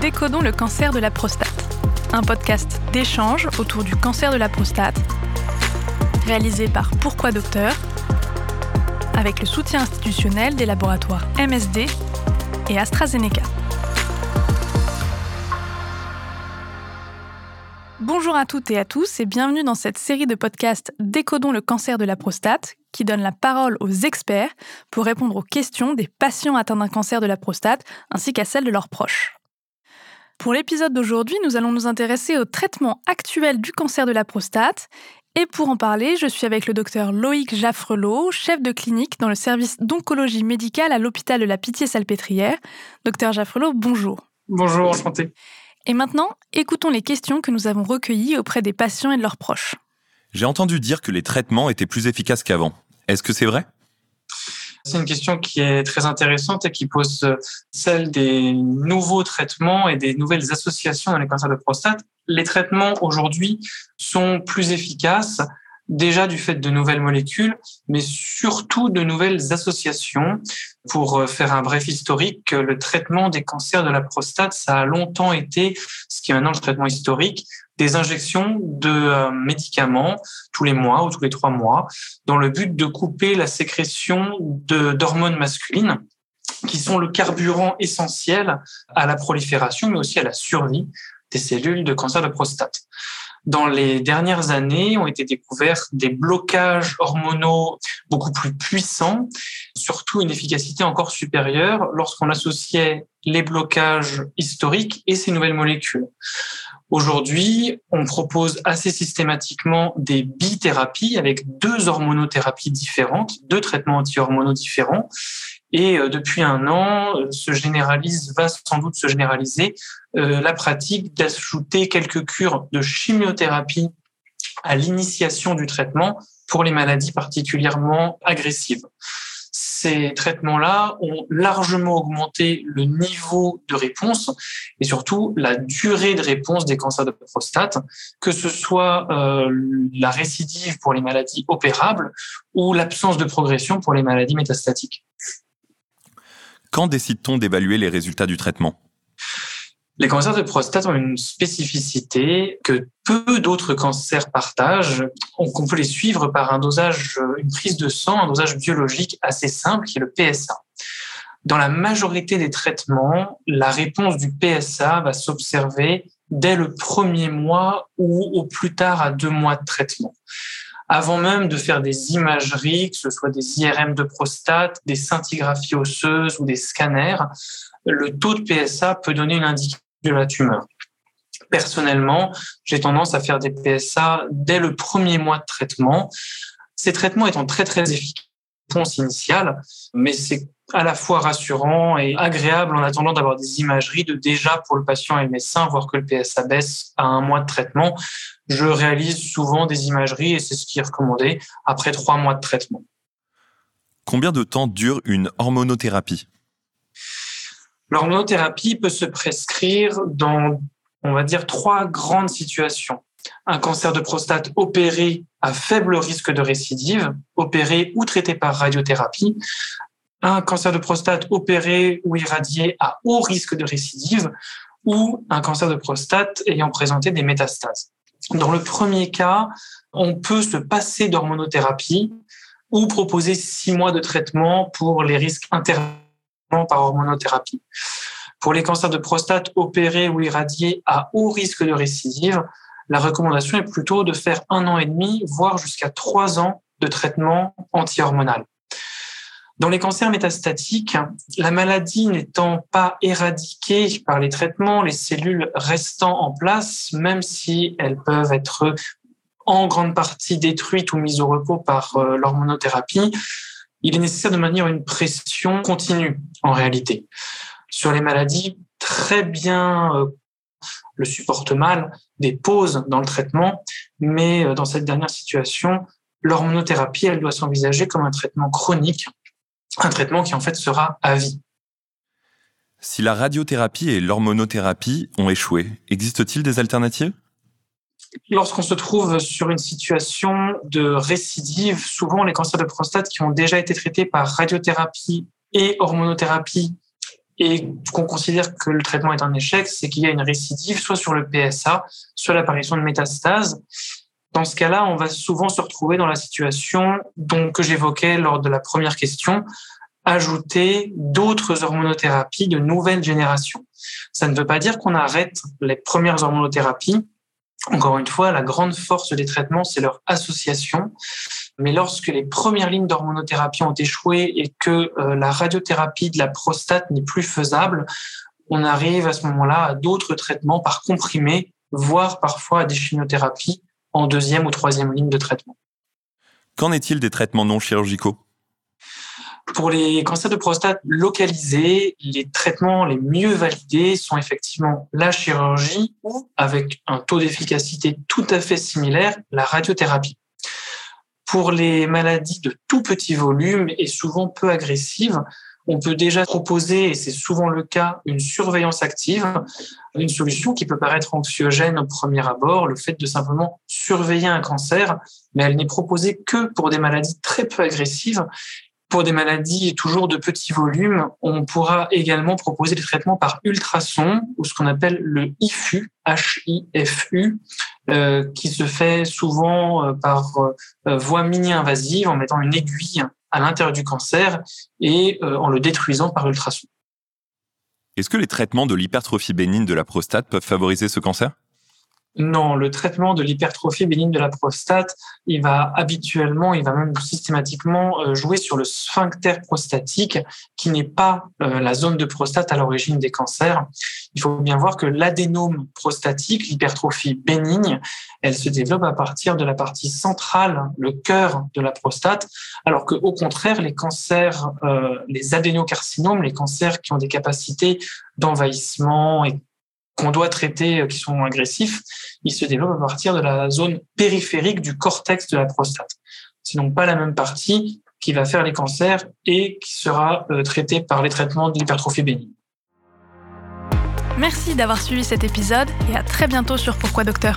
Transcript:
Décodons le cancer de la prostate, un podcast d'échange autour du cancer de la prostate, réalisé par Pourquoi Docteur, avec le soutien institutionnel des laboratoires MSD et AstraZeneca. Bonjour à toutes et à tous et bienvenue dans cette série de podcasts Décodons le cancer de la prostate qui donne la parole aux experts pour répondre aux questions des patients atteints d'un cancer de la prostate ainsi qu'à celles de leurs proches. Pour l'épisode d'aujourd'hui, nous allons nous intéresser au traitement actuel du cancer de la prostate. Et pour en parler, je suis avec le docteur Loïc Jaffrelot, chef de clinique dans le service d'oncologie médicale à l'hôpital de la Pitié-Salpêtrière. Docteur Jaffrelot, bonjour. Bonjour, enchanté. Et maintenant, écoutons les questions que nous avons recueillies auprès des patients et de leurs proches. J'ai entendu dire que les traitements étaient plus efficaces qu'avant. Est-ce que c'est vrai? C'est une question qui est très intéressante et qui pose euh, celle des nouveaux traitements et des nouvelles associations dans les cancers de prostate. Les traitements aujourd'hui sont plus efficaces déjà du fait de nouvelles molécules, mais surtout de nouvelles associations. Pour euh, faire un bref historique, le traitement des cancers de la prostate, ça a longtemps été, ce qui est maintenant le traitement historique, des injections de euh, médicaments tous les mois ou tous les trois mois dans le but de couper la sécrétion d'hormones masculines qui sont le carburant essentiel à la prolifération mais aussi à la survie des cellules de cancer de prostate. Dans les dernières années, ont été découverts des blocages hormonaux beaucoup plus puissants, surtout une efficacité encore supérieure lorsqu'on associait les blocages historiques et ces nouvelles molécules. Aujourd'hui, on propose assez systématiquement des bithérapies avec deux hormonothérapies différentes, deux traitements anti-hormonaux différents. Et euh, depuis un an, euh, se généralise, va sans doute se généraliser la pratique d'ajouter quelques cures de chimiothérapie à l'initiation du traitement pour les maladies particulièrement agressives ces traitements-là ont largement augmenté le niveau de réponse et surtout la durée de réponse des cancers de prostate, que ce soit euh, la récidive pour les maladies opérables ou l'absence de progression pour les maladies métastatiques. Quand décide-t-on d'évaluer les résultats du traitement? Les cancers de prostate ont une spécificité que peu d'autres cancers partagent. On peut les suivre par un dosage, une prise de sang, un dosage biologique assez simple qui est le PSA. Dans la majorité des traitements, la réponse du PSA va s'observer dès le premier mois ou au plus tard à deux mois de traitement. Avant même de faire des imageries, que ce soit des IRM de prostate, des scintigraphies osseuses ou des scanners, le taux de PSA peut donner une indication la tumeur. Personnellement, j'ai tendance à faire des PSA dès le premier mois de traitement. Ces traitements étant très très efficaces, initiale, mais c'est à la fois rassurant et agréable en attendant d'avoir des imageries de déjà pour le patient et le médecin, voir que le PSA baisse à un mois de traitement. Je réalise souvent des imageries et c'est ce qui est recommandé après trois mois de traitement. Combien de temps dure une hormonothérapie? L'hormonothérapie peut se prescrire dans, on va dire, trois grandes situations. Un cancer de prostate opéré à faible risque de récidive, opéré ou traité par radiothérapie. Un cancer de prostate opéré ou irradié à haut risque de récidive ou un cancer de prostate ayant présenté des métastases. Dans le premier cas, on peut se passer d'hormonothérapie ou proposer six mois de traitement pour les risques intermédiaires par hormonothérapie. Pour les cancers de prostate opérés ou irradiés à haut risque de récidive, la recommandation est plutôt de faire un an et demi, voire jusqu'à trois ans de traitement anti-hormonal. Dans les cancers métastatiques, la maladie n'étant pas éradiquée par les traitements, les cellules restant en place, même si elles peuvent être en grande partie détruites ou mises au repos par euh, l'hormonothérapie, il est nécessaire de maintenir une pression continue en réalité. Sur les maladies très bien euh, le supportent mal, des pauses dans le traitement, mais euh, dans cette dernière situation, l'hormonothérapie, elle doit s'envisager comme un traitement chronique, un traitement qui en fait sera à vie. Si la radiothérapie et l'hormonothérapie ont échoué, existe-t-il des alternatives? Lorsqu'on se trouve sur une situation de récidive, souvent les cancers de prostate qui ont déjà été traités par radiothérapie et hormonothérapie et qu'on considère que le traitement est un échec, c'est qu'il y a une récidive, soit sur le PSA, soit l'apparition de métastases. Dans ce cas-là, on va souvent se retrouver dans la situation dont, que j'évoquais lors de la première question, ajouter d'autres hormonothérapies de nouvelle génération. Ça ne veut pas dire qu'on arrête les premières hormonothérapies. Encore une fois, la grande force des traitements, c'est leur association. Mais lorsque les premières lignes d'hormonothérapie ont échoué et que euh, la radiothérapie de la prostate n'est plus faisable, on arrive à ce moment-là à d'autres traitements par comprimé, voire parfois à des chimiothérapies en deuxième ou troisième ligne de traitement. Qu'en est-il des traitements non chirurgicaux? Pour les cancers de prostate localisés, les traitements les mieux validés sont effectivement la chirurgie ou, avec un taux d'efficacité tout à fait similaire, la radiothérapie. Pour les maladies de tout petit volume et souvent peu agressives, on peut déjà proposer, et c'est souvent le cas, une surveillance active, une solution qui peut paraître anxiogène au premier abord, le fait de simplement surveiller un cancer, mais elle n'est proposée que pour des maladies très peu agressives pour des maladies toujours de petit volume, on pourra également proposer des traitements par ultrason ou ce qu'on appelle le IFU, H-I-F-U, euh, qui se fait souvent euh, par euh, voie mini-invasive en mettant une aiguille à l'intérieur du cancer et en le détruisant par ultrason. Est-ce que les traitements de l'hypertrophie bénigne de la prostate peuvent favoriser ce cancer? Non, le traitement de l'hypertrophie bénigne de la prostate, il va habituellement, il va même systématiquement euh, jouer sur le sphincter prostatique, qui n'est pas euh, la zone de prostate à l'origine des cancers. Il faut bien voir que l'adénome prostatique, l'hypertrophie bénigne, elle se développe à partir de la partie centrale, le cœur de la prostate, alors que au contraire, les cancers, euh, les adénocarcinomes, les cancers qui ont des capacités d'envahissement et qu'on doit traiter, euh, qui sont agressifs, ils se développent à partir de la zone périphérique du cortex de la prostate. C'est donc pas la même partie qui va faire les cancers et qui sera euh, traitée par les traitements de l'hypertrophie bénigne. Merci d'avoir suivi cet épisode et à très bientôt sur Pourquoi Docteur?